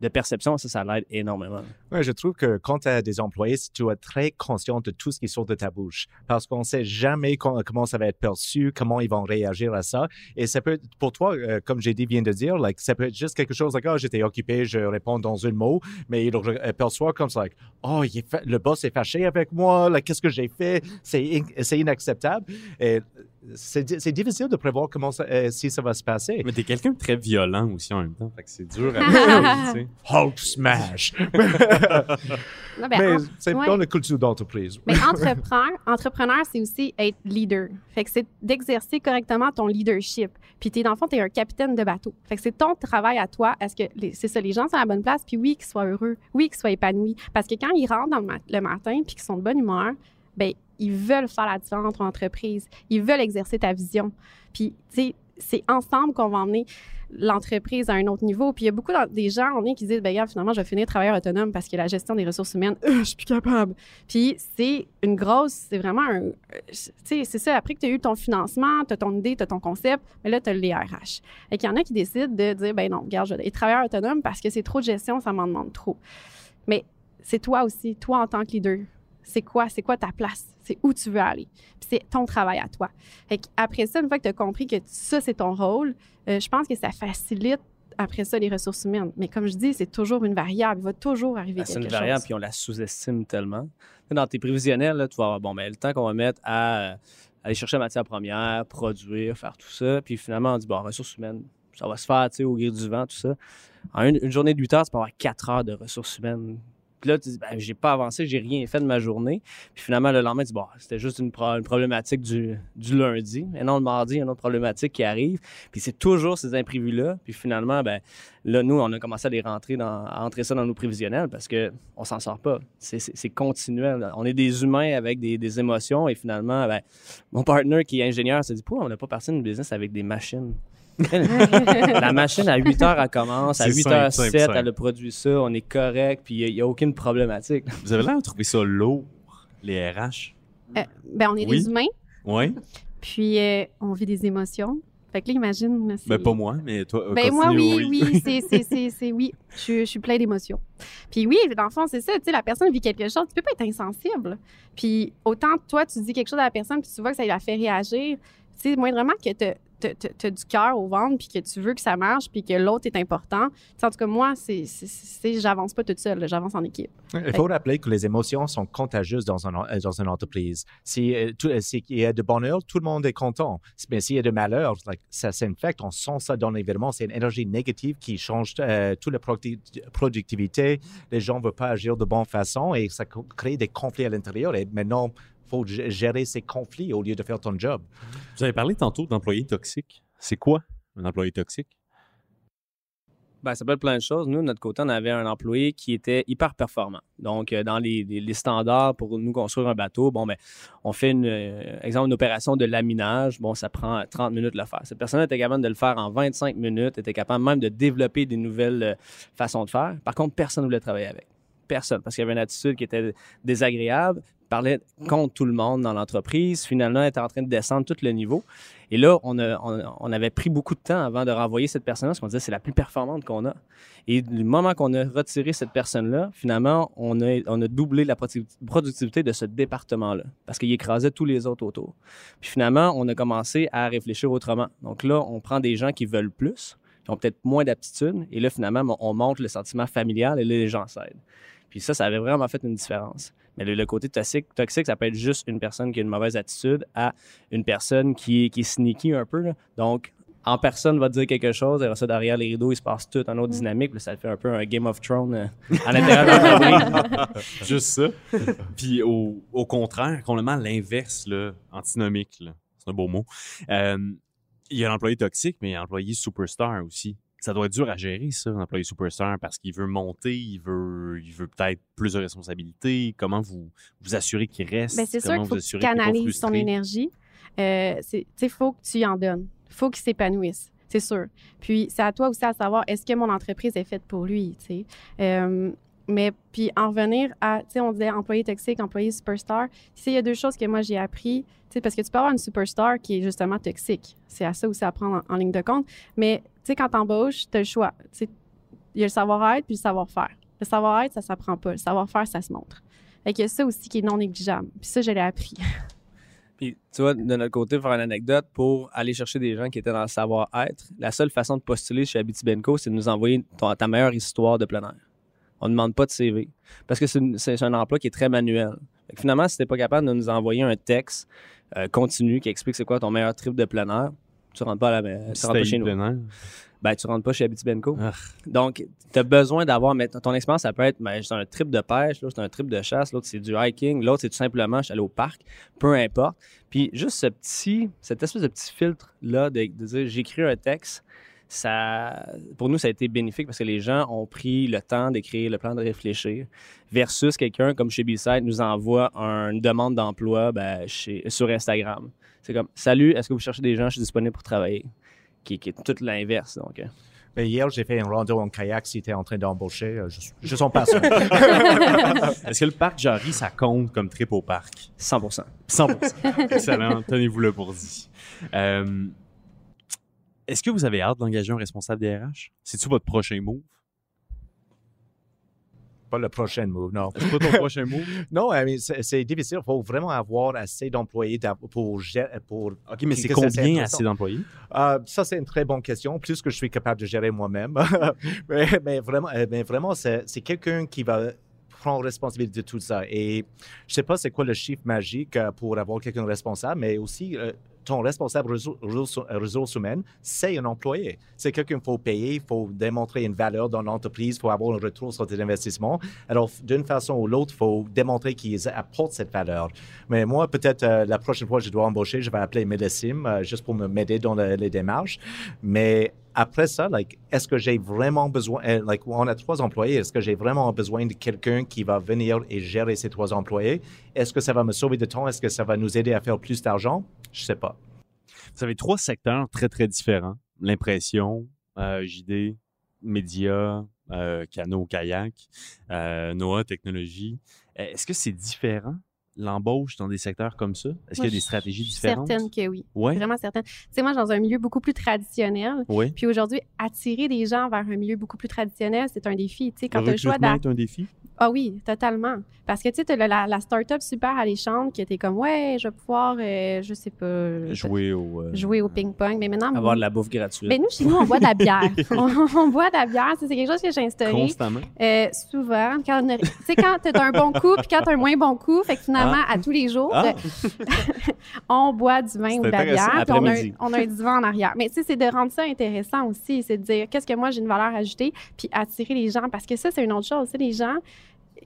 de perception. Ça, ça l'aide énormément. Ouais, je trouve que quand tu as des employés, tu être très conscient de tout ce qui sort de ta bouche. Parce qu'on ne sait jamais com- comment ça va être perçu, comment ils vont réagir à ça. Et ça peut pour toi, euh, comme j'ai dit, vient de dire, ça peut être juste quelque chose like, oh, j'étais occupé, je réponds dans un mot, mais il re- perçoit comme ça, like, oh, le boss est fâché avec moi, qu'est-ce que j'ai fait? C'est c'est inacceptable. Et c'est di- c'est difficile de prévoir comment ça, euh, si ça va se passer. Mais t'es quelqu'un de très violent aussi en même temps. Fait que c'est dur à tu sais. Hulk smash! Non, ben, mais en- c'est ouais. dans la culture d'entreprise. Mais entrepreneur, entrepreneur, c'est aussi être leader. Fait que c'est d'exercer correctement ton leadership. Puis t'es, dans le fond, t'es un capitaine de bateau. Fait que c'est ton travail à toi. Est-ce que les- c'est ça, les gens sont à la bonne place, puis oui, qu'ils soient heureux, oui, qu'ils soient épanouis. Parce que quand ils rentrent dans le, le matin, puis qu'ils sont de bonne humeur, ben ils veulent faire la différence entre entreprises. Ils veulent exercer ta vision. Puis, tu sais, c'est ensemble qu'on va emmener l'entreprise à un autre niveau. Puis il y a beaucoup des gens on est qui disent, ben finalement, je vais finir travailleur autonome parce que la gestion des ressources humaines, euh, je suis plus capable. Puis c'est une grosse, c'est vraiment un, euh, tu sais, c'est ça, après que tu as eu ton financement, tu as ton idée, tu as ton concept, mais là, tu as les RH. Et qu'il y en a qui décident de dire, ben non, regarde, je vais être travailleur autonome parce que c'est trop de gestion, ça m'en demande trop. Mais c'est toi aussi, toi en tant que leader. C'est quoi, c'est quoi ta place? C'est où tu veux aller? Puis c'est ton travail à toi. Fait après ça, une fois que tu as compris que ça, c'est ton rôle, euh, je pense que ça facilite après ça les ressources humaines. Mais comme je dis, c'est toujours une variable. Il va toujours arriver Ben, c'est quelque une variable, chose. puis on la sous-estime tellement. Dans tes prévisionnels, là, tu vas avoir bon, ben, le temps qu'on va mettre à euh, aller chercher la matière première, produire, faire tout ça. Puis finalement, on dit, bon, ressources humaines, ça va se faire tu sais, au gré du vent, tout ça. En une, une journée de 8 heures, tu peux avoir 4 heures de ressources humaines. Puis là, tu dis, ben, j'ai pas avancé, j'ai rien fait de ma journée. Puis finalement, le lendemain, tu dis, bon, c'était juste une, pro- une problématique du, du lundi. Et non, le mardi, il y a une autre problématique qui arrive. Puis c'est toujours ces imprévus-là. Puis finalement, ben, là, nous, on a commencé à les rentrer dans, à entrer ça dans nos prévisionnels parce que on s'en sort pas. C'est- continuel. On est des humains avec des, des émotions et finalement, ben, mon partner qui est ingénieur s'est dit, pourquoi on n'a pas parti d'une business avec des machines? La machine, à 8 heures, elle commence. À C'est 8 simple, h simple, 07, simple. elle a produit ça. On est correct. Puis il n'y a, aucune problématique. Vous avez l'air de trouver ça lourd, les RH. Euh, ben, on est Oui. des humains, Oui. puis euh, on vit des émotions. Fait que là, imagine. Ben, pas moi, mais toi. Ben moi, oui, oui, c'est, c'est, c'est, c'est- oui. Je, suis- je suis plein d'émotions. Puis oui, dans le fond, c'est ça, tu sais, la personne vit quelque chose, tu peux pas être insensible. Puis autant toi, tu dis quelque chose à la personne, puis tu vois que ça la fait réagir, tu sais, moindrement que tu as du cœur au ventre, puis que tu veux que ça marche, puis que l'autre est important. Tu en tout cas, moi, c'est, j'avance pas toute seule, j'avance en équipe. Il faut rappeler que les émotions sont contagieuses dans, un, dans une entreprise. Si, euh, euh, s'il y a de bonheur, tout le monde est content. Mais s'il y a de malheur, like, ça s'infecte, on sent ça dans l'environnement. C'est une énergie négative qui change euh, toute la producti- productivité. Les gens ne veulent pas agir de bonne façon et ça crée des conflits à l'intérieur. Et maintenant, faut gérer ces conflits au lieu de faire ton job. Vous avez parlé tantôt d'employés toxiques. C'est quoi un employé toxique? Ben, ça peut être plein de choses. Nous, de notre côté, on avait un employé qui était hyper performant. Donc, euh, dans les, les- les standards pour nous construire un bateau, bon, ben, on fait une, euh, exemple, une opération de laminage. Bon, ça prend 30 minutes de le faire. Cette personne était capable de le faire en 25 minutes, était capable même de développer des nouvelles euh, façons de faire. Par contre, personne ne voulait travailler avec. Personne, parce qu'il y avait une attitude qui était désagréable, parlait contre tout le monde dans l'entreprise. Finalement, elle était en train de descendre tout le niveau. Et là, on, a- on, avait pris beaucoup de temps avant de renvoyer cette personne-là, parce qu'on disait c'est la plus performante qu'on a. Et du moment qu'on a retiré cette personne-là, finalement, on a, on a doublé la produ- productivité de ce département-là, parce qu'il écrasait tous les autres autour. Puis finalement, on a commencé à réfléchir autrement. Donc là, on prend des gens qui veulent plus, qui ont peut-être moins d'aptitude, et là, finalement, on montre le sentiment familial, et là, les gens s'aident. Puis ça, ça avait vraiment fait une différence. Mais le, le côté toxique, toxique, ça peut être juste une personne qui a une mauvaise attitude à une personne qui, est- qui est sneaky un peu. là. Donc, en personne va te dire quelque chose, et ça derrière les rideaux, il se passe tout en autre dynamique. puis ça fait un peu un Game of Thrones euh, à l'intérieur de l'entreprise. Juste ça. Puis au, au contraire, complètement l'inverse, là, antinomique, là. c'est un beau mot. Euh, il y a l'employé toxique, mais il y a l'employé superstar aussi. Ça doit être dur à gérer, ça, un employé superstar, parce qu'il veut monter, il veut, il veut peut-être plus de responsabilités. Comment vous vous assurez qu'il reste? Ben, c'est sûr qu'il faut que tu canalises ton énergie. Euh, sais, faut que tu y en donnes. faut qu'il s'épanouisse, c'est sûr. Puis, c'est à toi aussi à savoir, est-ce que mon entreprise est faite pour lui, tu sais? Euh, mais puis en revenir à, tu sais, on disait employé toxique, employé superstar. Tu sais, il y a deux choses que moi j'ai appris, tu sais, parce que tu peux avoir une superstar qui est justement toxique. C'est à ça aussi à prendre en, en ligne de compte. Mais, tu sais, quand t'embauches, tu as le choix. Il y a le savoir-être puis le savoir-faire. Le savoir-être, ça s'apprend pas. Le savoir-faire, ça se montre. Fait a ça aussi qui est non négligeable. Puis ça, je l'ai appris. Puis, tu vois, de notre côté, pour faire une anecdote, pour aller chercher des gens qui étaient dans le savoir-être, la seule façon de postuler chez Abitibenco, c'est de nous envoyer ta meilleure histoire de plein air. On ne demande pas de CV. Parce que c'est un emploi qui est très manuel. Que finalement, si tu pas capable de nous envoyer un texte euh, continu qui explique c'est quoi ton meilleur trip de plein tu rentres pas, à la, tu rentres pas chez nous. Ben, tu rentres pas chez. Ah. Donc, tu as besoin d'avoir. mais Ton expérience, ça peut être ben, c'est un trip de pêche, l'autre, c'est un trip de chasse, l'autre, c'est du hiking, l'autre, c'est tout simplement, je suis allé au parc, peu importe. Puis, juste ce petit, cette espèce de petit filtre-là de, de dire j'écris un texte, ça, pour nous, ça a été bénéfique parce que les gens ont pris le temps d'écrire le plan de réfléchir versus quelqu'un comme chez B-Side nous envoie un- une demande d'emploi ben, sur Instagram. C'est comme Salut, est-ce que vous cherchez des gens? Je suis disponible pour travailler? Qui, qui est tout l'inverse. Donc. Mais hier, j'ai fait un rando en kayak. Si tu en train d'embaucher, euh, je, je sens pas ça. Est-ce que le parc Jarry, ça compte comme trip au parc? 100% 100% Excellent. Tenez-vous le pour dit. Euh, Est-ce que vous avez hâte d'engager un responsable DRH? C'est-tu votre prochain move? Pas le prochain move, non. C'est pas ton prochain move? Non, I mean, c'est c'est difficile. Il faut vraiment avoir assez d'employés pour gérer. Pour, OK, mais c'est combien assez d'employés? Euh, ça, c'est une très bonne question. Plus que je suis capable de gérer moi-même. mais, mais vraiment, euh, mais vraiment c'est c'est quelqu'un qui va prendre responsabilité de tout ça. Et je sais pas c'est quoi le chiffre magique euh, pour avoir quelqu'un responsable, mais aussi euh, ton responsable ressour- ressour- euh, ressources humaines, c'est un employé. C'est quelqu'un qu'il faut payer, il faut démontrer une valeur dans l'entreprise, il faut avoir un retour sur tes investissements. Alors, d'une façon ou l'autre, il faut démontrer qu'ils apportent cette valeur. Mais moi, peut-être euh, la prochaine fois que je dois embaucher, je vais appeler Médecine euh, juste pour m'aider dans le- les démarches. Mais après ça, est-ce que j'ai vraiment besoin, on a trois employés, est-ce que j'ai vraiment besoin de quelqu'un qui va venir et gérer ces trois employés? Est-ce que ça va me sauver de temps? Est-ce que ça va nous aider à faire plus d'argent? Je sais pas. Vous avez trois secteurs très, très différents. L'impression, euh, JD, médias, euh, canot, kayak, euh, NOAA, technologie. Euh, Est-ce que c'est différent, l'embauche dans des secteurs comme ça? Est-ce qu'il y a des stratégies différentes? Certaine que oui. Ouais. Vraiment certaine. Tu sais, moi, dans un milieu beaucoup plus traditionnel. Oui. Puis aujourd'hui, attirer des gens vers un milieu beaucoup plus traditionnel, c'est un défi. Tu sais, quand Le as le choix est un défi? Ah oui, totalement. Parce que tu sais, tu as la, la start-up super alléchante qui était comme, ouais, je vais pouvoir, euh, je sais pas, Jouer au... euh, jouer au ping-pong. Mais maintenant, Avoir de la bouffe gratuite. mais nous, chez nous, on boit de la bière. on, on boit de la bière. C'est quelque chose que j'ai instauré. Constamment. Euh, souvent, tu sais, quand tu as un bon coup puis quand tu as un moins bon coup, fait que finalement, à tous les jours, Ah. on boit du vin ou de la bière, puis on a, on a un divan en arrière. Mais tu sais, c'est de rendre ça intéressant aussi, c'est de dire qu'est-ce que moi j'ai une valeur ajoutée, puis attirer les gens, parce que ça, c'est une autre chose. Tu sais, les gens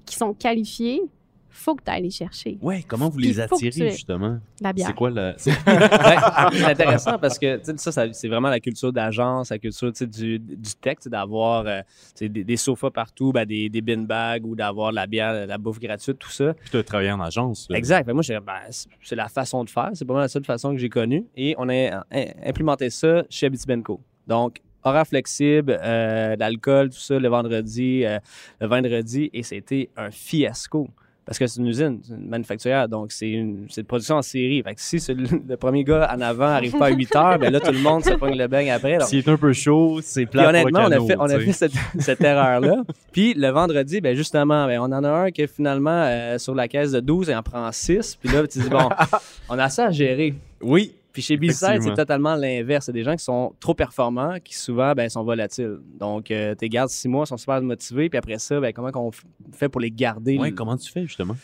qui sont qualifiés, faut que tu ailles les chercher. Ouais, comment vous les attirez, tu- justement? La bière. C'est quoi le. c'est- Ouais, intéressant parce que ça, ça- c'est vraiment la culture d'agence, la culture du, du sais, d'avoir euh, des, des sofas partout, ben, des, des bin bags ou d'avoir de la bière, de la bouffe gratuite, tout ça. Puis tu as travaillé en agence. là. Exact. Que moi, je dirais, ben, c'est- la façon de faire. C'est pas mal la seule façon que j'ai connue. Et on a euh, implémenté ça chez Abitibenco. Donc, horaire flexible, euh, l'alcool, tout ça, le vendredi, euh, le vendredi. Et c'était un fiasco. Parce que c'est une usine, c'est une manufacturière, donc c'est une, c'est une production en série. Fait que si le, le premier gars en avant n'arrive pas à 8 heures, ben là, tout le monde se pogne le beigne après. Donc, S'il est un peu chaud, c'est plat honnêtement, on a fait, on a fait cette, cette erreur-là. Puis le vendredi, ben justement, ben, on en a un qui finalement, euh, sur la caisse de 12, il en prend 6. Puis là, tu dis, bon, on a ça à gérer. Oui. Puis chez B-Side, c'est totalement l'inverse. C'est des gens qui sont trop performants, qui souvent ben, sont volatiles. Donc, euh, tu les gardes six mois, ils sont super motivés. Puis après ça, ben, comment on fait pour les garder? Ouais, comment tu fais, justement?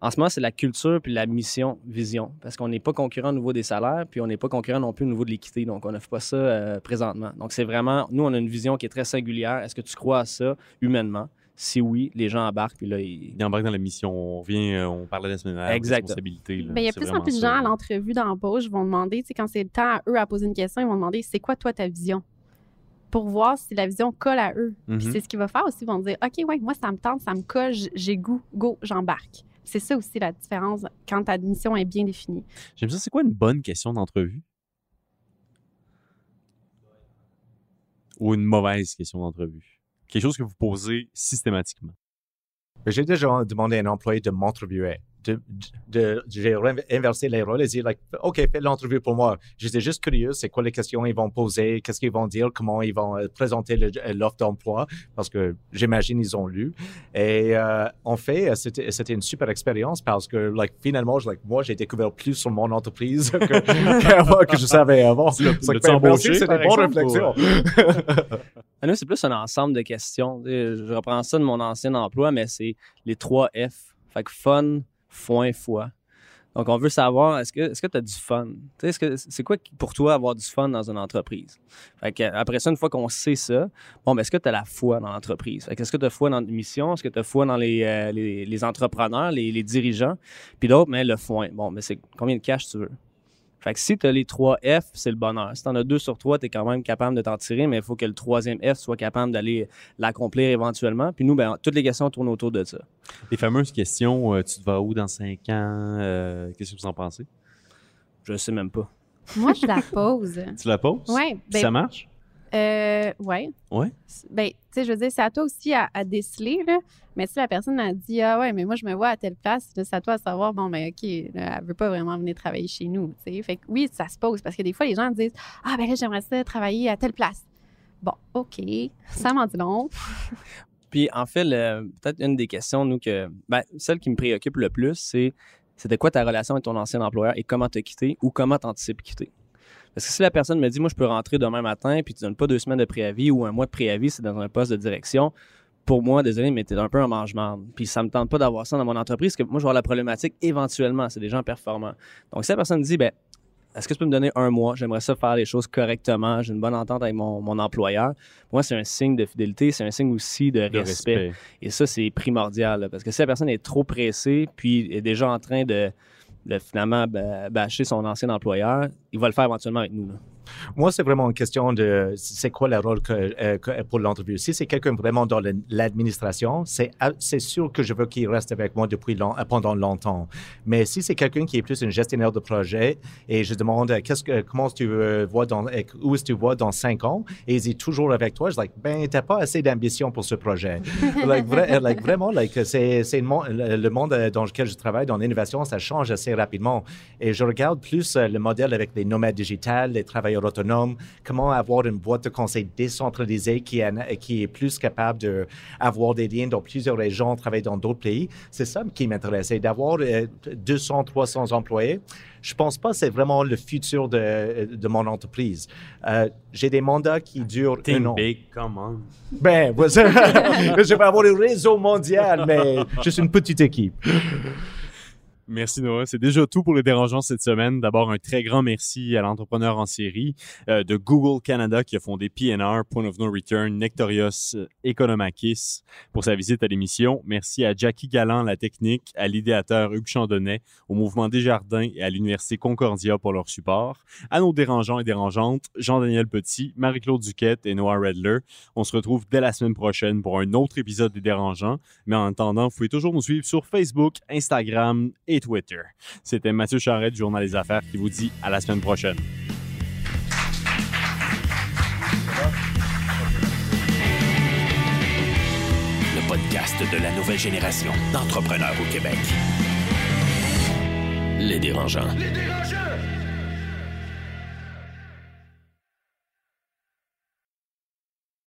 En ce moment, c'est la culture puis la mission, vision. Parce qu'on n'est pas concurrent au niveau des salaires, puis on n'est pas concurrent non plus au niveau de l'équité. Donc, on n'offre pas ça euh, présentement. Donc, c'est vraiment, nous, on a une vision qui est très singulière. Est-ce que tu crois à ça humainement? Si oui, les gens embarquent, puis là, ils... Il embarque dans la mission. On revient, euh, on parlait la semaine dernière. Exact. Responsabilité. là. Il y a plus en plus de gens à l'entrevue d'embauche vont demander, tu sais, quand c'est le temps à eux à poser une question, ils vont demander c'est quoi toi ta vision? Pour voir si la vision colle à eux. Puis Mhm. c'est ce qu'ils vont faire aussi, ils vont dire OK, ouais, moi ça me tente, ça me colle, j'ai goût, go, j'embarque. C'est ça aussi la différence quand ta mission est bien définie. J'aime ça. C'est quoi une bonne question d'entrevue? Ou une mauvaise question d'entrevue? Quelque chose que vous posez systématiquement? J'ai déjà demandé à un employé de m'interviewer. De, de, j'ai inversé les rôles et dit, like, OK, fais l'entrevue pour moi. J'étais juste curieux, c'est quoi les questions ils vont poser, qu'est-ce qu'ils vont dire, comment ils vont euh, présenter le- l'offre d'emploi, parce que j'imagine ils ont lu. Et euh, en fait, euh, c'était c'était une super expérience parce que, like, finalement, je- like, moi, j'ai découvert plus sur mon entreprise que, que, que je savais avant. Des bonnes exemple, réflexions. À nous, c'est plus un ensemble de questions. Je reprends ça de mon ancien emploi, mais c'est les trois F. Fait que fun, foin, foi. Donc, on veut savoir, est-ce que tu as du fun? Est-ce C'est quoi pour toi avoir du fun dans une entreprise? Fait que, après ça, une fois qu'on sait ça, bon, ben, est-ce que tu as la foi dans l'entreprise? Est-ce que tu as foi dans mission? Est-ce que tu as foi dans les, euh, les, les entrepreneurs, les, les dirigeants? Puis d'autres, mais le foin. Bon, mais c'est combien de cash tu veux? Fait que si tu as les trois F, c'est le bonheur. Si tu en as deux sur trois, tu es quand même capable de t'en tirer, mais il faut que le troisième F soit capable d'aller l'accomplir éventuellement. Puis nous, ben, toutes les questions tournent autour de ça. Les fameuses questions, euh, tu te vas où dans cinq ans? Euh, Qu'est-ce que vous en pensez? Je sais même pas. Moi, je la pose. Tu la poses? Ouais, Puis ben- ça marche? Euh, ouais. Ouais. Ben, tu sais, je veux dire, c'est à toi aussi à, à déceler, là. Mais si la personne a dit, ah ouais, mais moi, je me vois à telle place, c'est à toi à savoir, bon, ben, OK, là, elle veut pas vraiment venir travailler chez nous, tu sais. Fait que oui, ça se pose parce que des fois, les gens disent, ah, ben là, j'aimerais ça travailler à telle place. Bon, OK, ça m'en dit long. Puis en fait, peut-être une des questions, nous, que. Ben, celle qui me préoccupe le plus, c'est c'était quoi ta relation avec ton ancien employeur et comment t'as quitté ou comment t'anticipes quitter? Parce que si la personne me dit, moi, je peux rentrer demain matin, puis tu donnes pas deux semaines de préavis ou un mois de préavis, c'est dans un poste de direction, pour moi, désolé, mais t'es un peu un mange-marde. Puis ça me tente pas d'avoir ça dans mon entreprise, parce que moi, je vais avoir la problématique éventuellement. C'est des gens performants. Donc, si la personne me dit, ben, est-ce que tu peux me donner un mois? J'aimerais ça faire les choses correctement. J'ai une bonne entente avec mon, mon employeur. Pour moi, c'est un signe de fidélité. C'est un signe aussi de, De respect. respect. Et ça, c'est primordial. là, parce que si la personne est trop pressée, puis est déjà en train de, de finalement bâcher son ancien employeur, il va le faire éventuellement avec nous. là. Moi, c'est vraiment une question de c'est quoi le rôle euh, pour l'entrevue? Si c'est quelqu'un vraiment dans l'administration, c'est ah, c'est sûr que je veux qu'il reste avec moi depuis long- euh, pendant longtemps. Mais si c'est quelqu'un qui est plus un gestionnaire de projet et je demande euh, qu'est-ce que comment tu vois dans où est-ce que tu vois dans cinq ans? Et il est toujours avec toi, je dis like, ben t'as pas assez d'ambition pour ce projet. like, vra- like, vraiment, c'est le, mon- le- le monde dans lequel je travaille, dans l'innovation, ça change assez rapidement. Et je regarde plus le modèle avec les nomades digitales, les travailleurs autonomes, comment avoir une boîte de conseil décentralisée qui, est- qui est plus capable d'avoir des liens dans plusieurs régions, travailler dans d'autres pays? C'est ça qui m'intéresse. Et d'avoir euh, 200, 300 employés, je pense pas que c'est vraiment le futur de, de mon entreprise. Euh, J'ai des mandats qui durent un an. big, come on. Ben, je vais avoir un réseau mondial, mais je suis une petite équipe. Merci Noah. C'est déjà tout pour les dérangeants cette semaine. D'abord, un très grand merci à l'entrepreneur en série euh, de Google Canada qui a fondé PNR, Point of No Return, Nectorios Economakis pour sa visite à l'émission. Merci à Jackie Galland, la technique, à l'idéateur Hugues Chandonnet, au Mouvement Desjardins et à l'Université Concordia pour leur support. À nos dérangeants et dérangeantes, Jean-Daniel Petit, Marie-Claude Duquette et Noah Redler. On se retrouve dès la semaine prochaine pour un autre épisode des dérangeants. Mais en attendant, vous pouvez toujours nous suivre sur Facebook, Instagram Twitter. C'était Mathieu Charret du Journal des Affaires qui vous dit à la semaine prochaine. Le podcast de la nouvelle génération d'entrepreneurs au Québec. Les dérangeants. Les dérangeants!